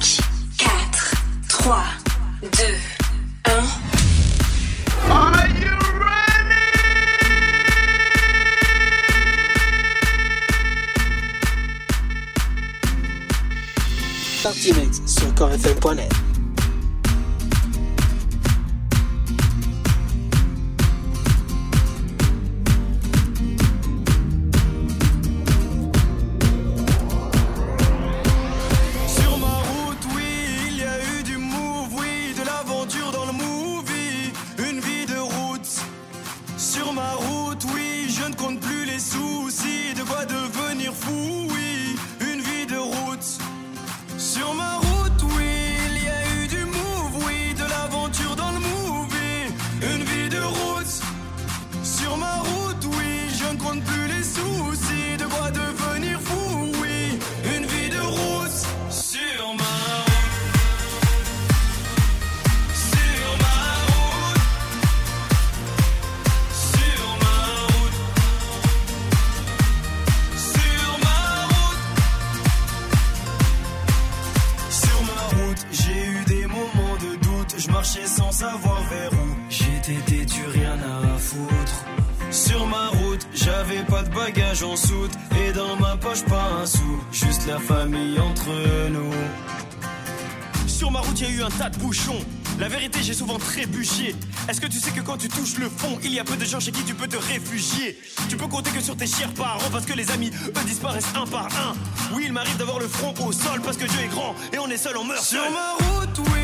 5, 4, 3, 2, 1. Are you ready? Party sur corefm.net. La vérité, j'ai souvent trébuché. Est-ce que tu sais que quand tu touches le fond, il y a peu de gens chez qui tu peux te réfugier? Tu peux compter que sur tes chers parents parce que les amis, eux, disparaissent un par un. Oui, il m'arrive d'avoir le front au sol parce que Dieu est grand et on est seul, on meurt. Sur ma route.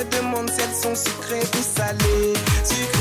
Me demande si elles sont sucrées ou salées.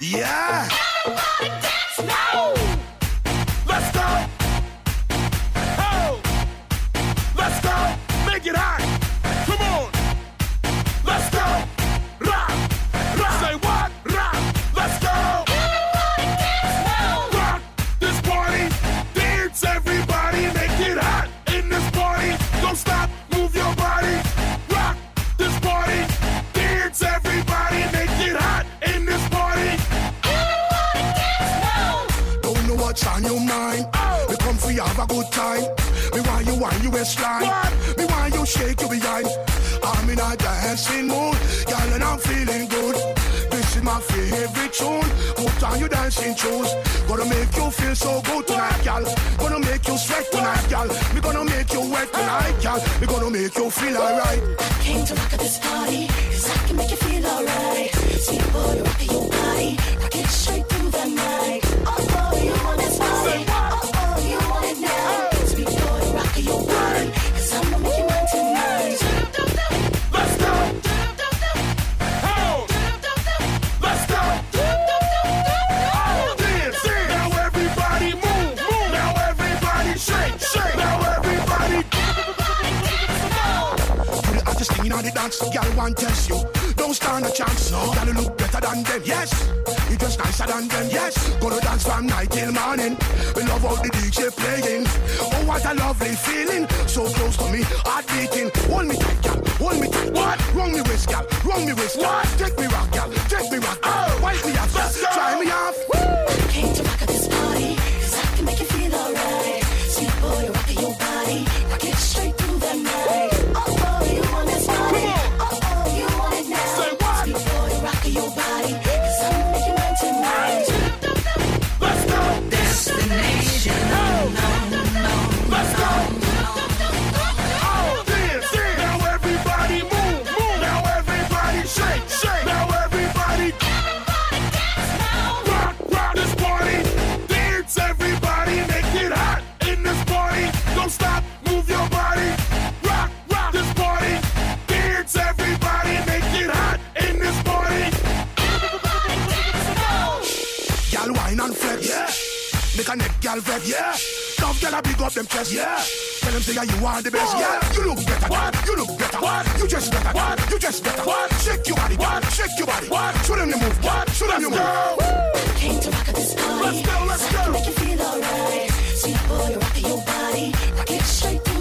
Yeah! and test you. Don't stand a chance, no. Gotta look better than them, yes. You dress nicer than them, yes. Gonna dance from night till morning. We love all the DJ playing. Oh, what a lovely feeling. So close to me, heart beating. Hold me tight, girl. Hold me tight. What? Wrong me waist, girl. Wrong me waist. What? Take me rock, girl. Take me rock. Gal. Oh, wipe me off, gal. Try me out. big up them chest. Yeah. Tell them say yeah, you are the best. Yeah. You look better. What? You look better. What? You just better. What? You just better. What? Shake your body. What? Shake your body. What? Show them the move. What? Show them the move. Woo! Came to rock this party. Let's go. Let's so go. I can make you feel alright. Sweet boy, rock your body. Rock it straight.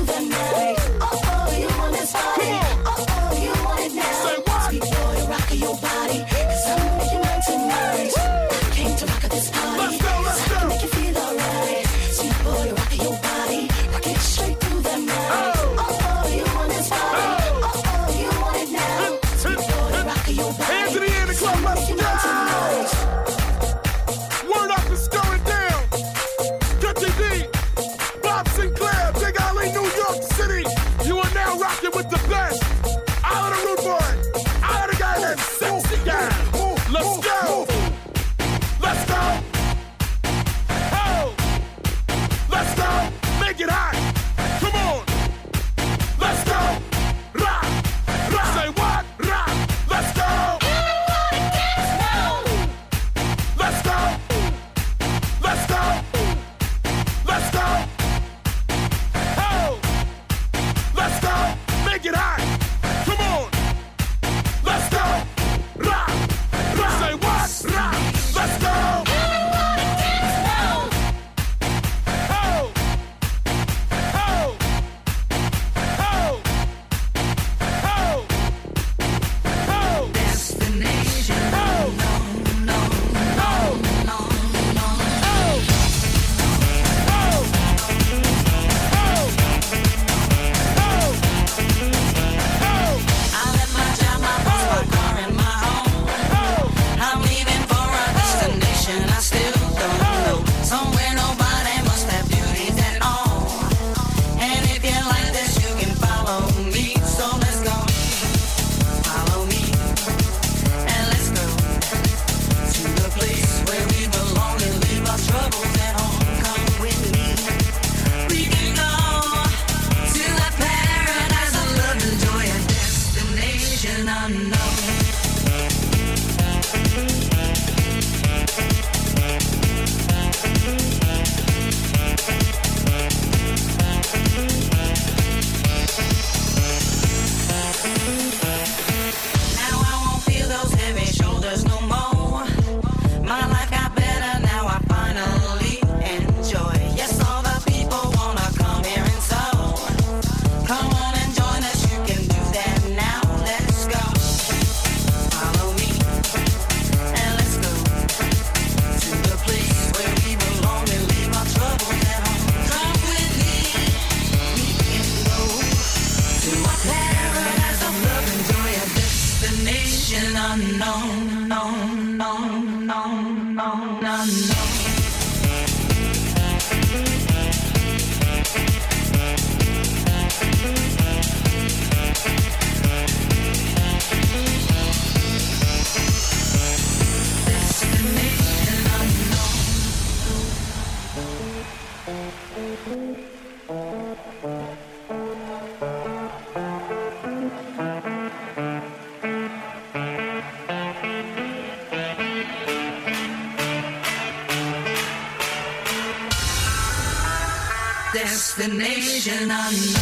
Destination unknown.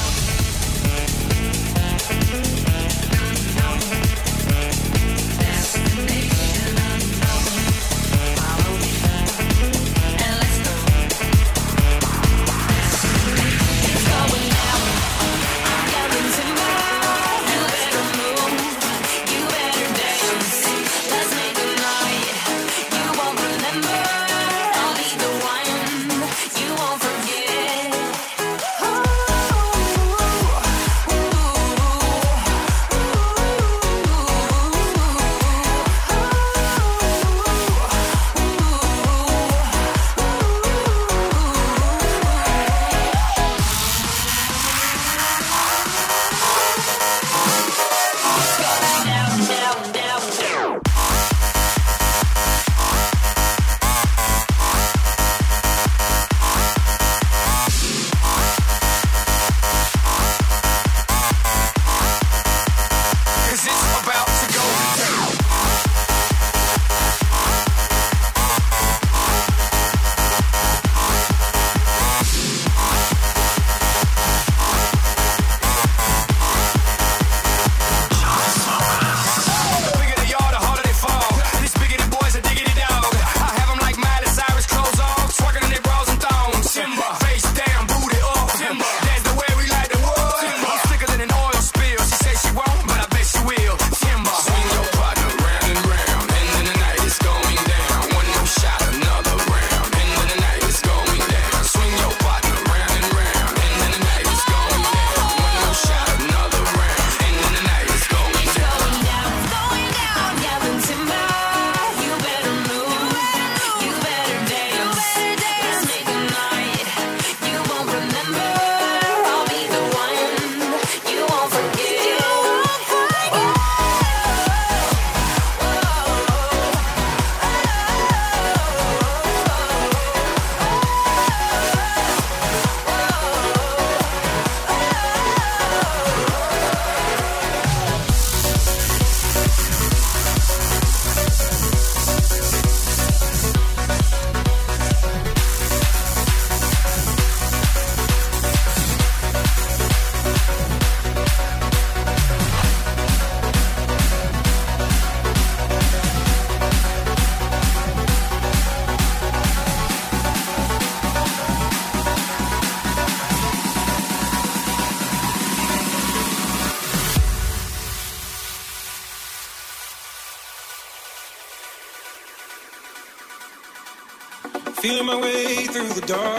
Way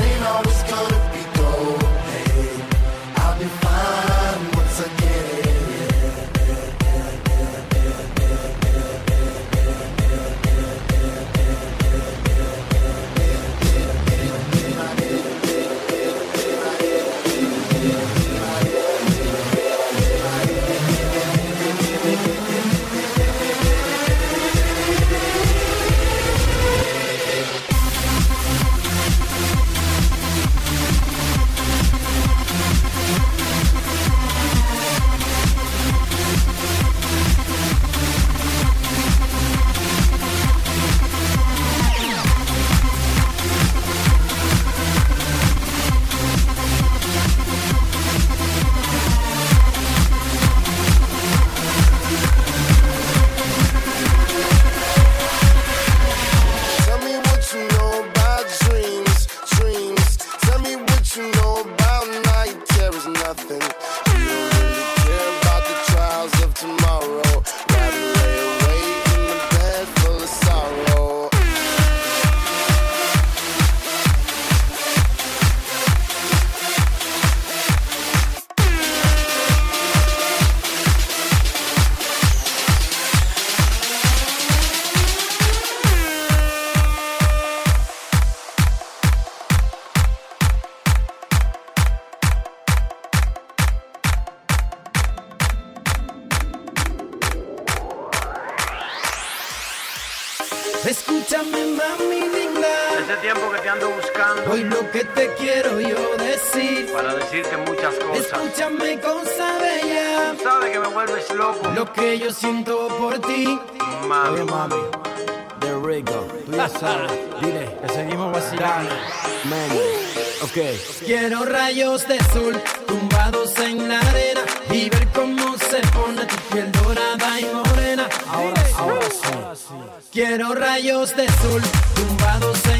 Lo que yo siento por ti. Mami, mami. De Rico, tú ya sabes. Dile que seguimos vacilando. Man, ok. Quiero rayos de sol tumbados en la arena y ver cómo se pone tu piel dorada y morena. Ahora, ahora sí. Quiero rayos de sol tumbados en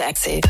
sexy.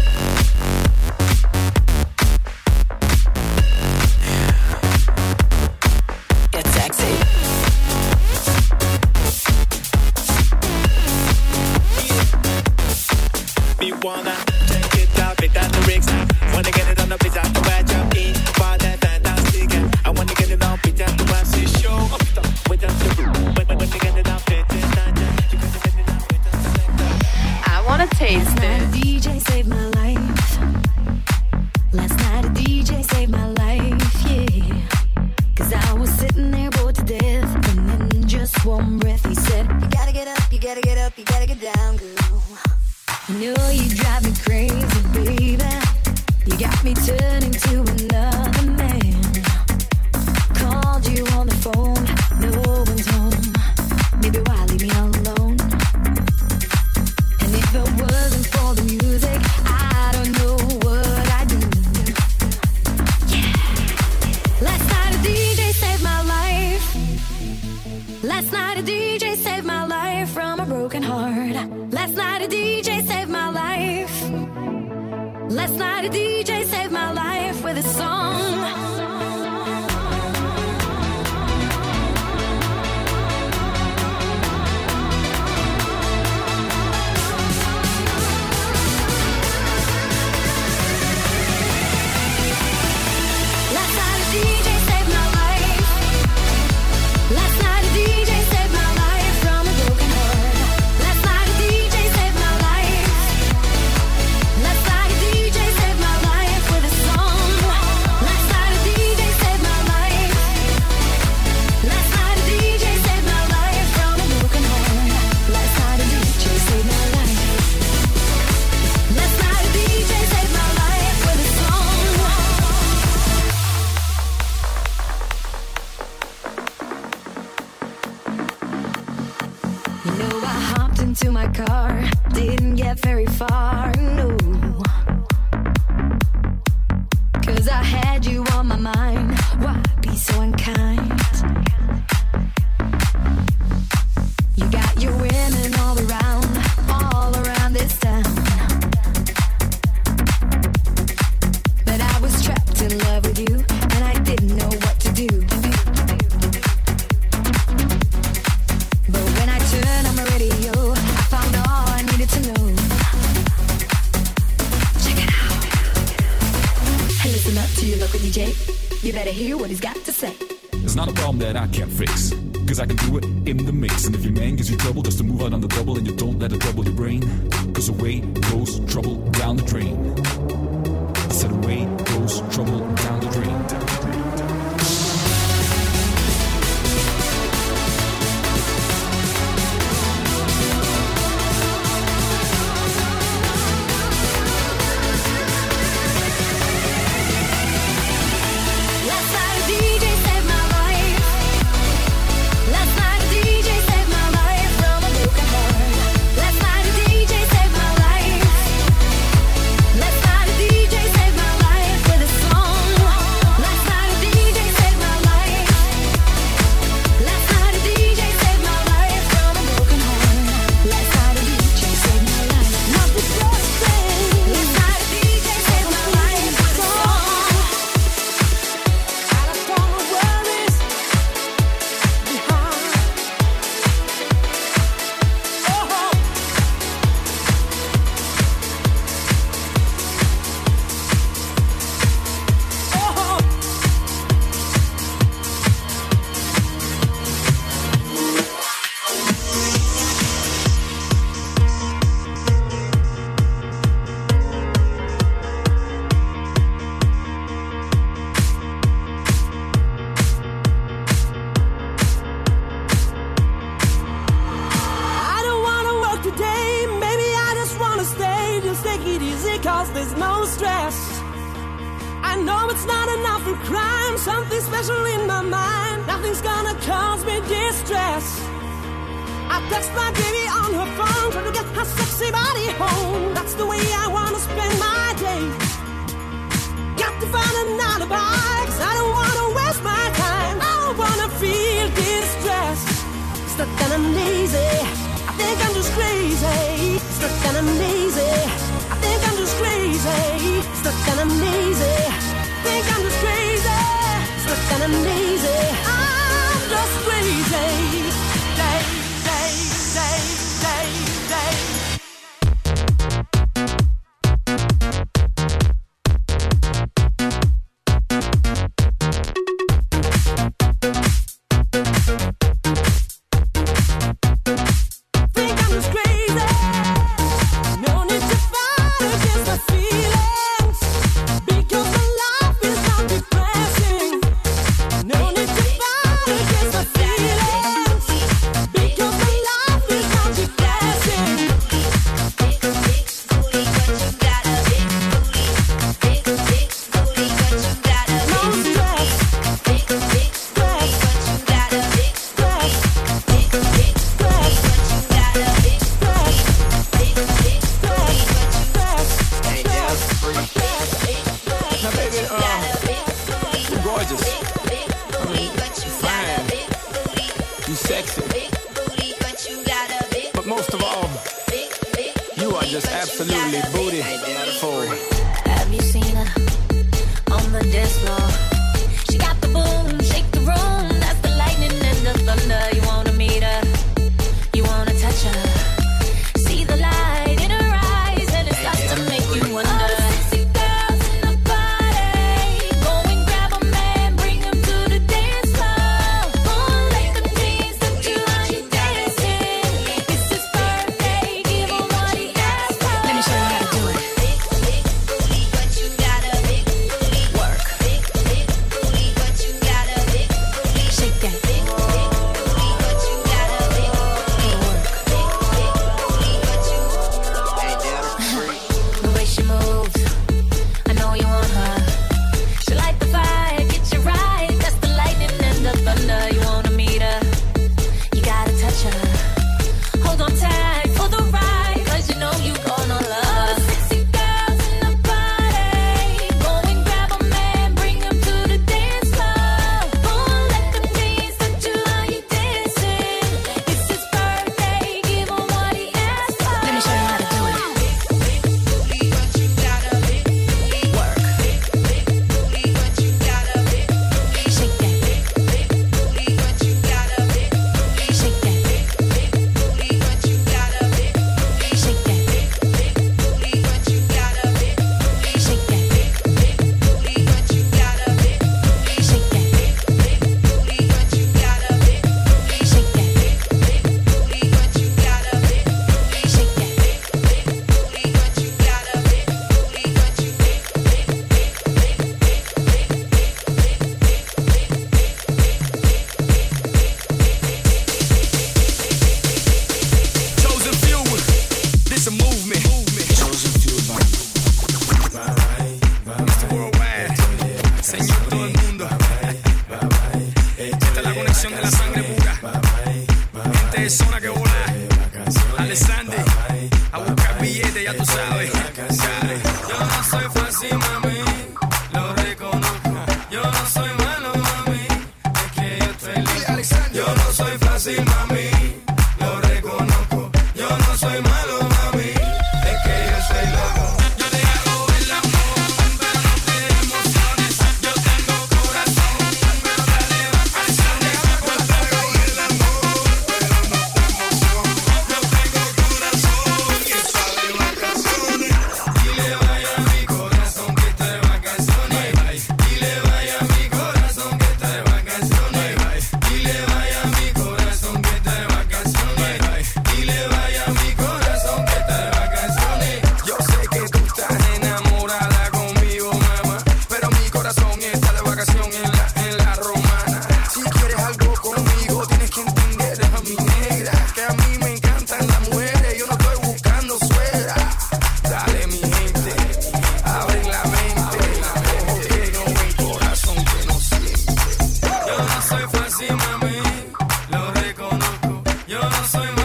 Soy